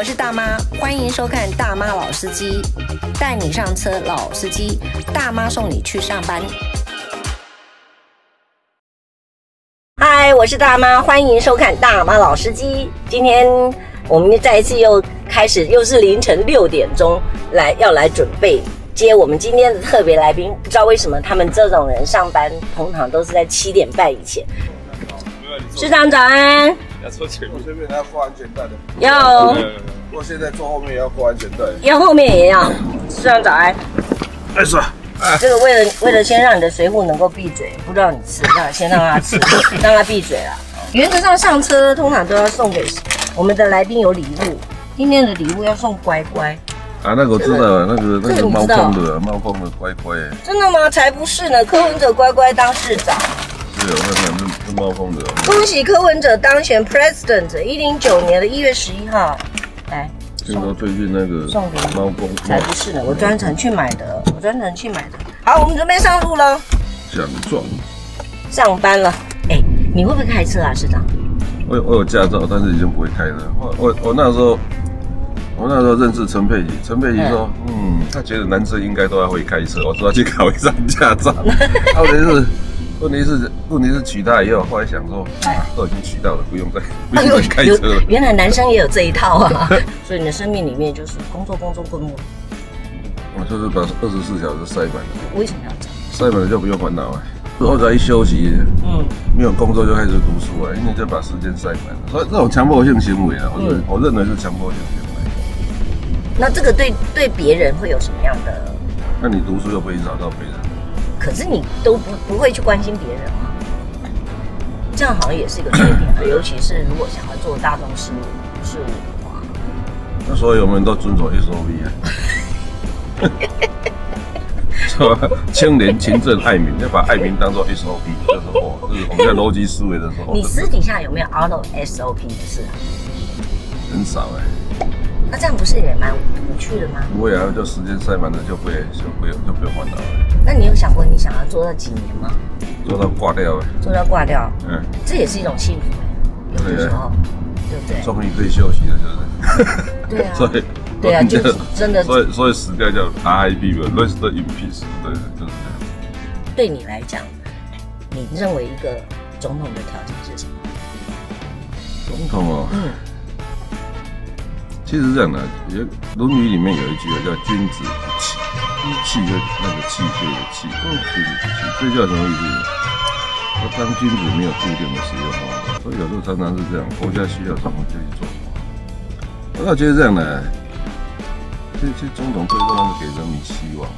我是大妈，欢迎收看《大妈老司机》，带你上车，老司机，大妈送你去上班。嗨，我是大妈，欢迎收看《大妈老司机》。今天我们再一次又开始，又是凌晨六点钟来要来准备接我们今天的特别来宾。不知道为什么他们这种人上班通常都是在七点半以前。市长早安。要坐前面，前面还要挂安全带的。要。不过现在坐后面也要挂安全带。要后面也要。市长早安。哎，是。这个为了为了先让你的随扈能够闭嘴，不知道你吃，那先让他吃，让他闭嘴了。原则上上车通常都要送给我们的来宾有礼物。今天的礼物要送乖乖。啊，那个我知道，那个那个猫空的猫空的乖乖。真的吗？才不是呢！柯文哲乖乖当市长。是有那个。猫风的，恭喜柯文哲当选 president，一零九年的一月十一号，来。听说最近那个送给猫公，才不是呢，我专程去买的，我专程去买的。好，我们准备上路了。奖状。上班了，哎，你会不会开车啊，市长？我有我有驾照，但是已经不会开了。我我我那时候，我那时候认识陈佩琪，陈佩琪说，嗯，嗯，他觉得男生应该都要会开车，我说要去考一张驾照。到底是？问题是，问题是取代以后，后来想说，都已经取到了，不用再 不用再开车了。原来男生也有这一套啊！所以你的生命里面就是工作、工作、工作。我就是把二十四小时塞满了。为什么要这样？塞满了就不用烦恼了。后来一休息，嗯，没有工作就开始读书了，因为就把时间塞满了。所以这种强迫性行为啊，我认我认为是强迫性行为。那这个对对别人会有什么样的？那你读书又不会找到别人。可是你都不不会去关心别人啊？这样好像也是一个缺点啊，尤其是如果想要做大众事务事务的话。那所以我们都遵守 SOP 啊，是吧？清廉、勤政、爱民，要把爱民当做 SOP，就是哦，就是我们在逻辑思维的时候。你私底下有没有 out of SOP 的事啊？很少哎、欸。那这样不是也蛮无趣的吗？不会啊，就时间塞满了就不会就不用就不用烦恼了。那你有想过你想要做到几年吗？做到挂掉呗。做到挂掉，嗯，这也是一种幸福哎，有的时候，对不对？终于可以休息了，就是。对啊。所以，对啊，就是真的。所以，所以死掉叫 RIP 吧，Rest in peace，对，就是这样。对你来讲，你认为一个总统的条件是什么？总统哦。嗯。其实是这样的，也《论语》里面有一句话叫“君子不器”，器就那个器械的器，君子不器，这叫什么意思？说当君子没有固定的使用方法，所以有时候常常是这样，国家需要什么就去做什么。我觉得这样的，其实总统最重要是给人民希望。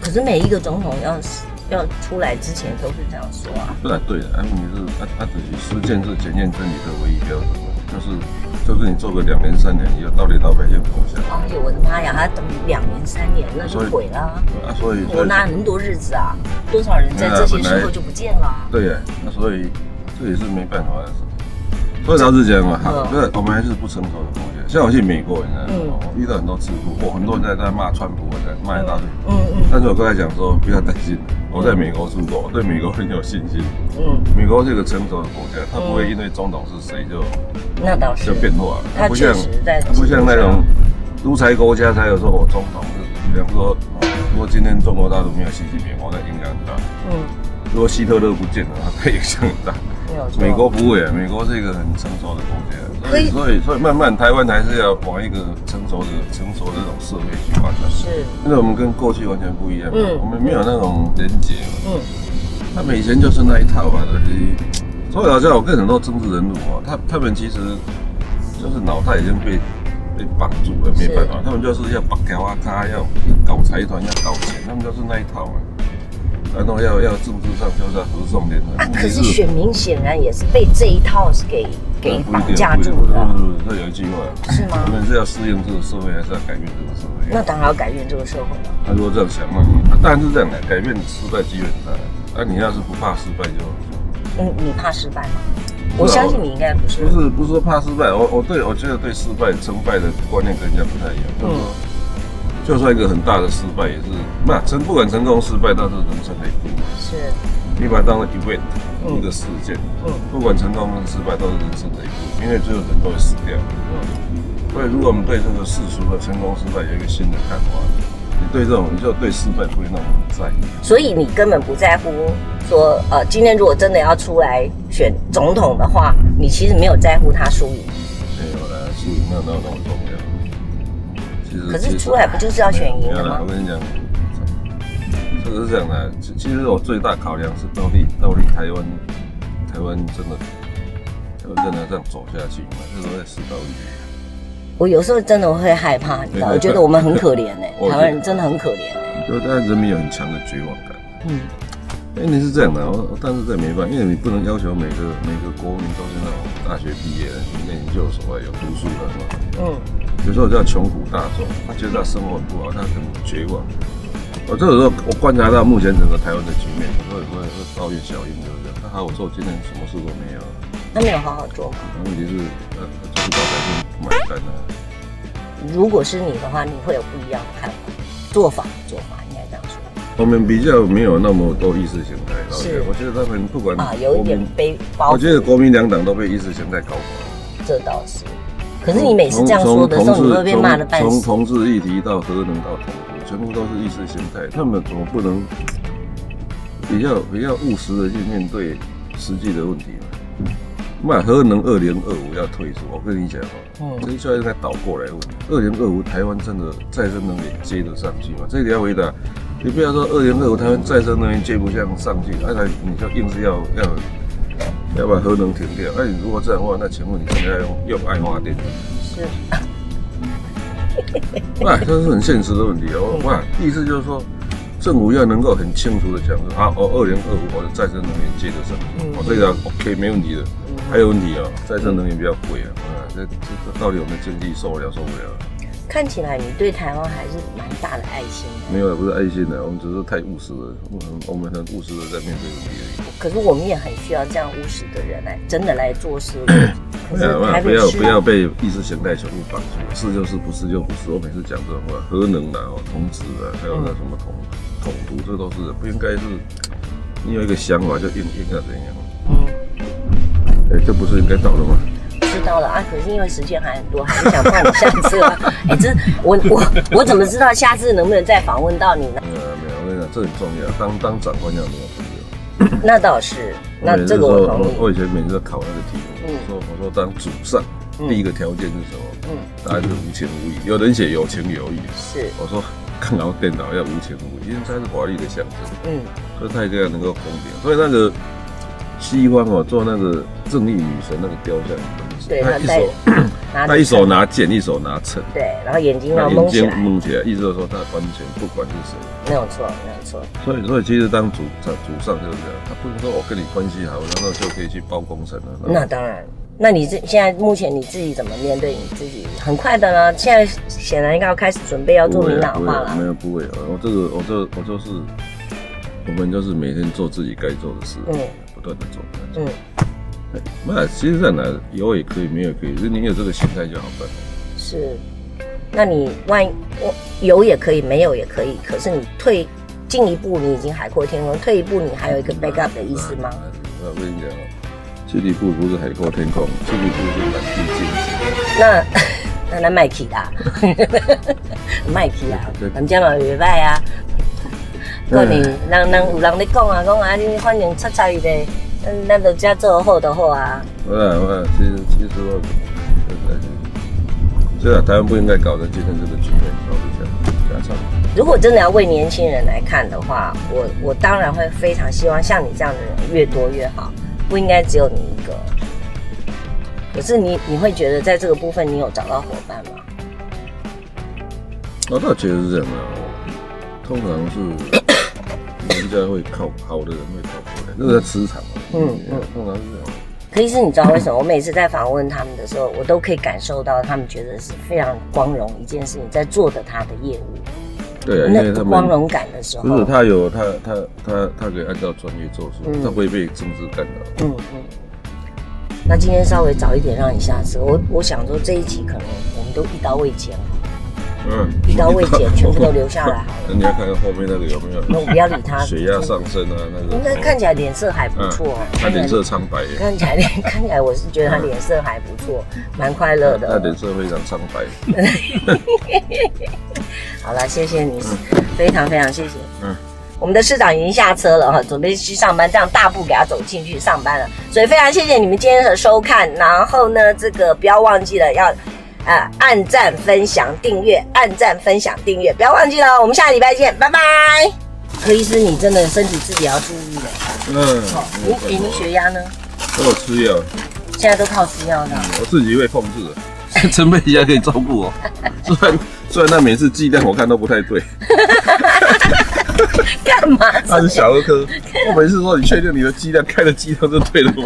可是每一个总统要要出来之前都是这样说啊。不然对的，问题是他他只是实践是检验真理的唯一标准。就是就是你做个两年三年，以后到底老百姓怎么想？哎呦我的妈呀，还要等两年三年，那就毁了。啊，所以我哪有那么多日子啊？多少人在这些时候就不见了？对呀，那所以这也是没办法的事。所以老实讲嘛，好，这我们还是不成熟的国家。像我去美国，你知道吗？我遇到很多智库，或很多人在在骂川普，在骂一大堆。嗯嗯。但是我刚才讲说，不要担心，我在美国住过，我对美国很有信心。嗯。美国是一个成熟的国家，它不会因为总统是谁就那倒是就变化了。它不像不像那种独裁国家才有说我总统是，比方说，如果今天中国大陆没有习近平，我那影响很大。嗯。如果希特勒不见了，它影响很大。美国不会啊，美国是一个很成熟的国家，所以。所以所以慢慢台湾还是要往一个成熟的成熟的这种社会去发展。是，因为我们跟过去完全不一样，嗯，我们没有那种连结，嗯，他们以前就是那一套嘛，就是，所以好像我跟很多政治人物啊，他他们其实就是脑袋已经被被绑住了，没办法，他们就是要绑条啊卡，要搞财团，要搞钱，他们就是那一套嘛。然后要要政治上就是合纵连横啊！可是选民显然也是被这一套是给给绑架住的。这有一句话是吗？我们是要适应这个社会，还是要改变这个社会？那当然要改变这个社会了。他如果这样想嘛，当然是这样的，改变失败机会很大。那你要是不怕失败就……嗯，你怕失败吗？我相信你应该不是。不是不是说怕失败，我我对我觉得对失败成败的观念跟人家不太一样。嗯。就算一个很大的失败，也是那成不管成功失败，都是人生的一部分。是，你把它当成 event，一个事件。嗯，不管成功跟失败，都是人生的一部分，因为最后人都会死掉。嗯，所以如果我们对这个世俗的成功失败有一个新的看法，你对这种你就对失败不会那么在意。所以你根本不在乎说，呃，今天如果真的要出来选总统的话，你其实没有在乎他输赢。没有啦，输赢没有那么重要。其实，可是出海不就是要选赢的吗？我跟你讲，这个是这样的。其实我最大考量是到底到底台湾台湾真的要真的这样走下去吗？这都在思考里面。我有时候真的会害怕，你知道？我觉得我们很可怜 哎，台湾人真的很可怜哎。就大家人民有很强的绝望感。嗯。哎，你是这样的，我但是这没办法，因为你不能要求每个每个国民都是那种大学毕业的、念研究所、有读书的嘛。嗯。有时候叫穷苦大众，他觉得他生活很不好，他很绝望。我这个时候我观察到目前整个台湾的局面，有时候会会抱怨小英就是这样。他还我说我今天什么事都没有。他没有好好做嘛？问题是，呃，就是老百姓买单啊。如果是你的话，你会有不一样的看法，做法做法应该这样说。我们比较没有那么多意识形态，是。我觉得他们不管啊，有一点背包。我觉得国民两党都被意识形态搞垮。这倒是。可是你每次这样说的时候，你会被骂的半死。从同志议题到核能到统独，全部都是意识形态。他们怎么不能比较比较务实的去面对实际的问题呢？那核能二零二五要退出，我跟你讲哦，这一下应该倒过来问：二零二五台湾真的再生能源接得上去吗？这个要回答。你不要说二零二五台湾再生能源接不上上去，那你就硬是要要要把核能停掉。那你如果这样的话，那请问你现在要用用爱发电？是。那 这是很现实的问题哦。哇，意思就是说，政府要能够很清楚的讲说，啊，哦，二零二五我的再生能源接得上去，哦，这个 OK 没问题的。还有问题啊，再生能源比较贵啊，啊，这这这到底我们经济受得了受不了？看起来你对台湾还是蛮大的爱心的。没有，不是爱心的，我们只是太务实了，我们我们很务实的在面对问题而已。可是我们也很需要这样务实的人来真的来做事。不要不要不要被意识形态全部绑住，是就是，不是就不是。我每次讲这种话，核能啊、同质啊，还有那什么统统独，这都是不应该是。你有一个想法就硬硬要怎样？哎、欸，这不是应该到了吗？知道了啊，可是因为时间还很多，还是想放你下次啊。哎、欸，这我我我怎么知道下次能不能再访问到你呢？没有没有，我跟你讲，这很重要。当当长官要？那倒是，那这个我同意。我以前每次都考那个题目，我说我说当主上，第一个条件是什么？嗯，答案是无情无义。有人写有情有义，是我说看到电脑要无情无义，因为它是华丽的象征。嗯，所以他一定要能够公平。所以那个。西方哦，做那个正义女神那个雕像，对，他一手 他一手拿剑，一手拿秤，对，然后眼睛要蒙起来，蒙起来，意思就是说他完全不管是谁，没有错，没有错。所以，所以其实当主主上就是这样，他不能说我跟你关系好，然后就可以去包工程了。那当然，那你这现在目前你自己怎么面对你自己？很快的呢，现在显然应该要开始准备要做明朗化了。没有，不会啊，我这个，我这，我就是，我们就是每天做自己该做的事。嗯。不断的做，嗯，那其实在哪有也可以，没有也可以，就你有这个心态就好办。是，那你万一我有也可以，没有也可以，可是你退进一步，你已经海阔天空；退一步，你还有一个 backup 的意思吗？我跟你讲，进一步不是海阔天空，进一步是满地尽头。那 那那麦克啦，麦克啦，咱家嘛礼拜啊。过年人人有人咧讲啊，讲啊，你反正擦擦伊的，嗯，咱就只做好就好啊。好啊，好啊，其实其实，对啊，台湾不应该搞成今天这个局面，搞成这样，如果真的要为年轻人来看的话，我我当然会非常希望像你这样的人越多越好，不应该只有你一个。可是你你会觉得在这个部分你有找到伙伴吗？我倒觉得是这样的，通常是。人家会靠好的人会靠过来，那个在磁场嘛。嗯嗯，通常是这样。可是你知道为什么？我每次在访问他们的时候，我都可以感受到他们觉得是非常光荣一件事情，在做的他的业务。对啊，因为他光荣感的时候，不是他有他他他他可以按照专业做事，他不会被政治干扰。嗯嗯。那今天稍微早一点让你下车，我我想说这一集可能我们都一刀未剪。嗯，遇到胃检全部都留下来。那你要看看后面那个有没有？那我不要理他。血压上升啊，那个。应该看起来脸色还不错。他脸色苍白。看起来脸 看起来，我是觉得他脸色还不错，蛮快乐的。他脸色非常苍白。好了，谢谢你，非常非常谢谢。嗯。我们的市长已经下车了哈，准备去上班，这样大步给他走进去上班了。所以非常谢谢你们今天的收看，然后呢，这个不要忘记了要，呃，按赞、分享、订阅，按赞、分享、订阅，不要忘记了。我们下个礼拜见，拜拜。柯医师，你真的身体自己要注意了。嗯。好，你你你血压呢？都有吃药。现在都靠吃药呢。我自己会控制的，陈佩佳可以照顾我。虽然虽然那每次剂量我看都不太对。干嘛？他是小儿科，我每次说，你确定你的剂量开的剂量是对的吗？